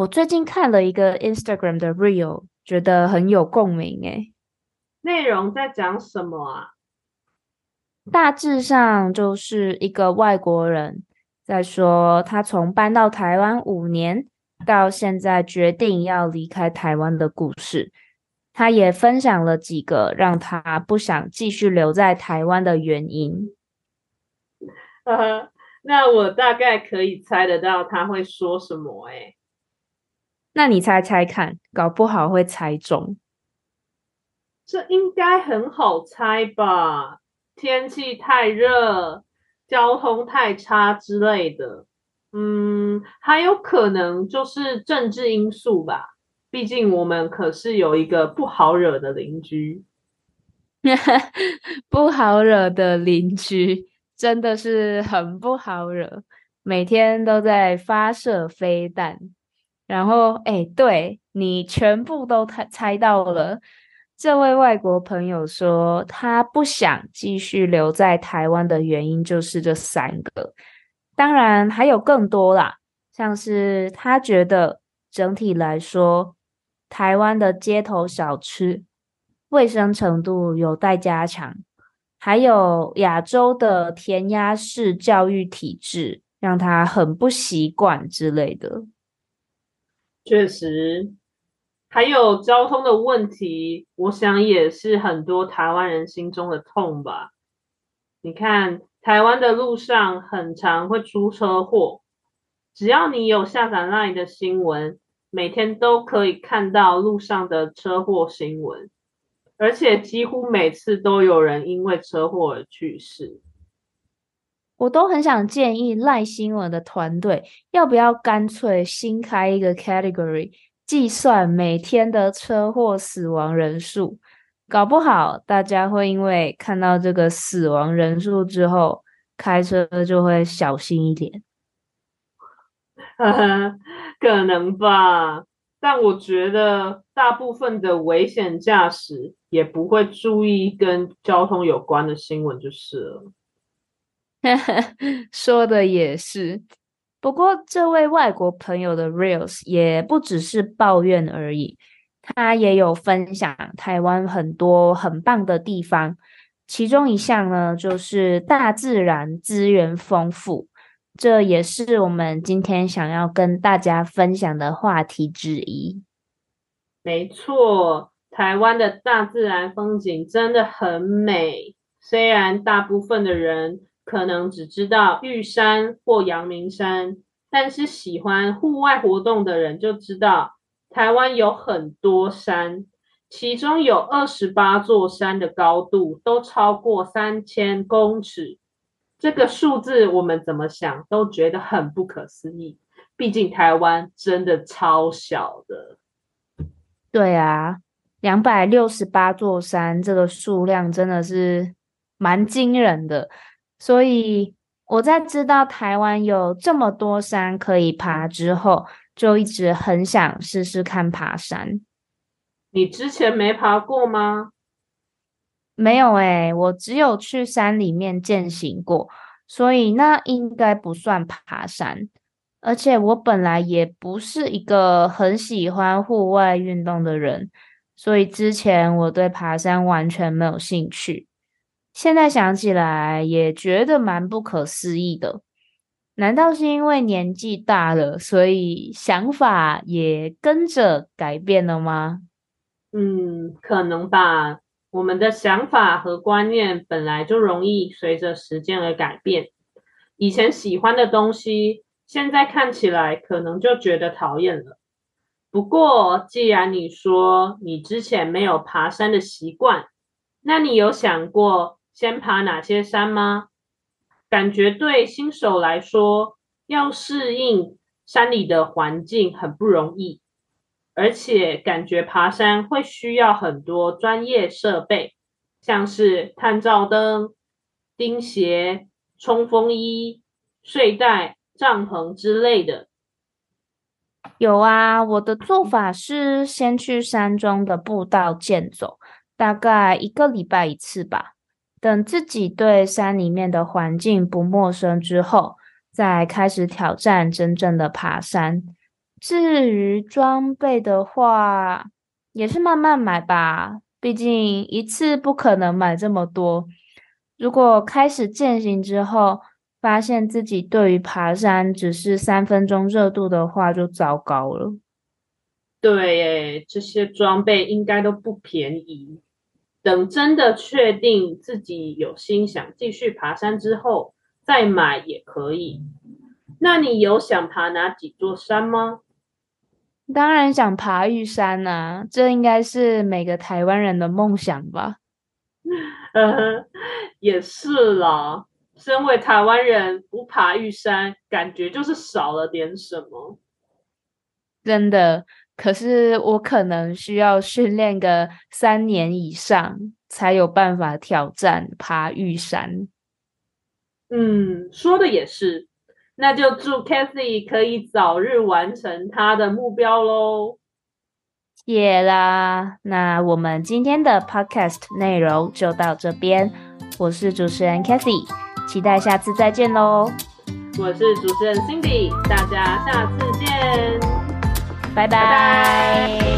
我最近看了一个 Instagram 的 Reel，觉得很有共鸣诶。内容在讲什么啊？大致上就是一个外国人在说，他从搬到台湾五年到现在决定要离开台湾的故事。他也分享了几个让他不想继续留在台湾的原因。呃，那我大概可以猜得到他会说什么诶。那你猜猜看，搞不好会猜中。这应该很好猜吧？天气太热，交通太差之类的。嗯，还有可能就是政治因素吧。毕竟我们可是有一个不好惹的邻居。不好惹的邻居真的是很不好惹，每天都在发射飞弹。然后，哎，对你全部都猜猜到了。这位外国朋友说，他不想继续留在台湾的原因就是这三个。当然还有更多啦，像是他觉得整体来说，台湾的街头小吃卫生程度有待加强，还有亚洲的填鸭式教育体制让他很不习惯之类的。确实，还有交通的问题，我想也是很多台湾人心中的痛吧。你看，台湾的路上很常会出车祸，只要你有下载 LINE 的新闻，每天都可以看到路上的车祸新闻，而且几乎每次都有人因为车祸而去世。我都很想建议赖新闻的团队，要不要干脆新开一个 category，计算每天的车祸死亡人数？搞不好大家会因为看到这个死亡人数之后，开车就会小心一点。可能吧，但我觉得大部分的危险驾驶也不会注意跟交通有关的新闻，就是了。说的也是，不过这位外国朋友的 reels 也不只是抱怨而已，他也有分享台湾很多很棒的地方，其中一项呢就是大自然资源丰富，这也是我们今天想要跟大家分享的话题之一。没错，台湾的大自然风景真的很美，虽然大部分的人。可能只知道玉山或阳明山，但是喜欢户外活动的人就知道，台湾有很多山，其中有二十八座山的高度都超过三千公尺。这个数字我们怎么想都觉得很不可思议，毕竟台湾真的超小的。对啊，两百六十八座山，这个数量真的是蛮惊人的。所以我在知道台湾有这么多山可以爬之后，就一直很想试试看爬山。你之前没爬过吗？没有诶，我只有去山里面践行过，所以那应该不算爬山。而且我本来也不是一个很喜欢户外运动的人，所以之前我对爬山完全没有兴趣。现在想起来也觉得蛮不可思议的。难道是因为年纪大了，所以想法也跟着改变了吗？嗯，可能吧。我们的想法和观念本来就容易随着时间而改变。以前喜欢的东西，现在看起来可能就觉得讨厌了。不过，既然你说你之前没有爬山的习惯，那你有想过先爬哪些山吗？感觉对新手来说，要适应山里的环境很不容易，而且感觉爬山会需要很多专业设备，像是探照灯、钉鞋、冲锋衣、睡袋、帐篷之类的。有啊，我的做法是先去山中的步道健走，大概一个礼拜一次吧。等自己对山里面的环境不陌生之后，再开始挑战真正的爬山。至于装备的话，也是慢慢买吧，毕竟一次不可能买这么多。如果开始践行之后，发现自己对于爬山只是三分钟热度的话，就糟糕了。对，这些装备应该都不便宜。等真的确定自己有心想继续爬山之后再买也可以。那你有想爬哪几座山吗？当然想爬玉山啊，这应该是每个台湾人的梦想吧。嗯，也是啦。身为台湾人，不爬玉山，感觉就是少了点什么。真的。可是我可能需要训练个三年以上，才有办法挑战爬玉山。嗯，说的也是。那就祝 Kathy 可以早日完成她的目标喽。谢啦，那我们今天的 Podcast 内容就到这边。我是主持人 Kathy，期待下次再见喽。我是主持人 Cindy，大家下次见。拜拜。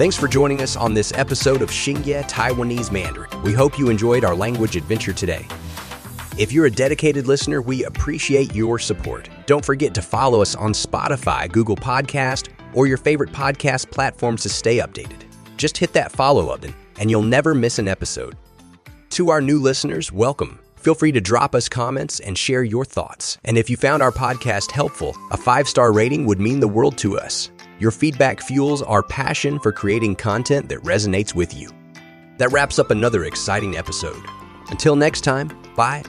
Thanks for joining us on this episode of Xingye Taiwanese Mandarin. We hope you enjoyed our language adventure today. If you're a dedicated listener, we appreciate your support. Don't forget to follow us on Spotify, Google Podcast, or your favorite podcast platforms to stay updated. Just hit that follow button and you'll never miss an episode. To our new listeners, welcome. Feel free to drop us comments and share your thoughts. And if you found our podcast helpful, a five star rating would mean the world to us. Your feedback fuels our passion for creating content that resonates with you. That wraps up another exciting episode. Until next time, bye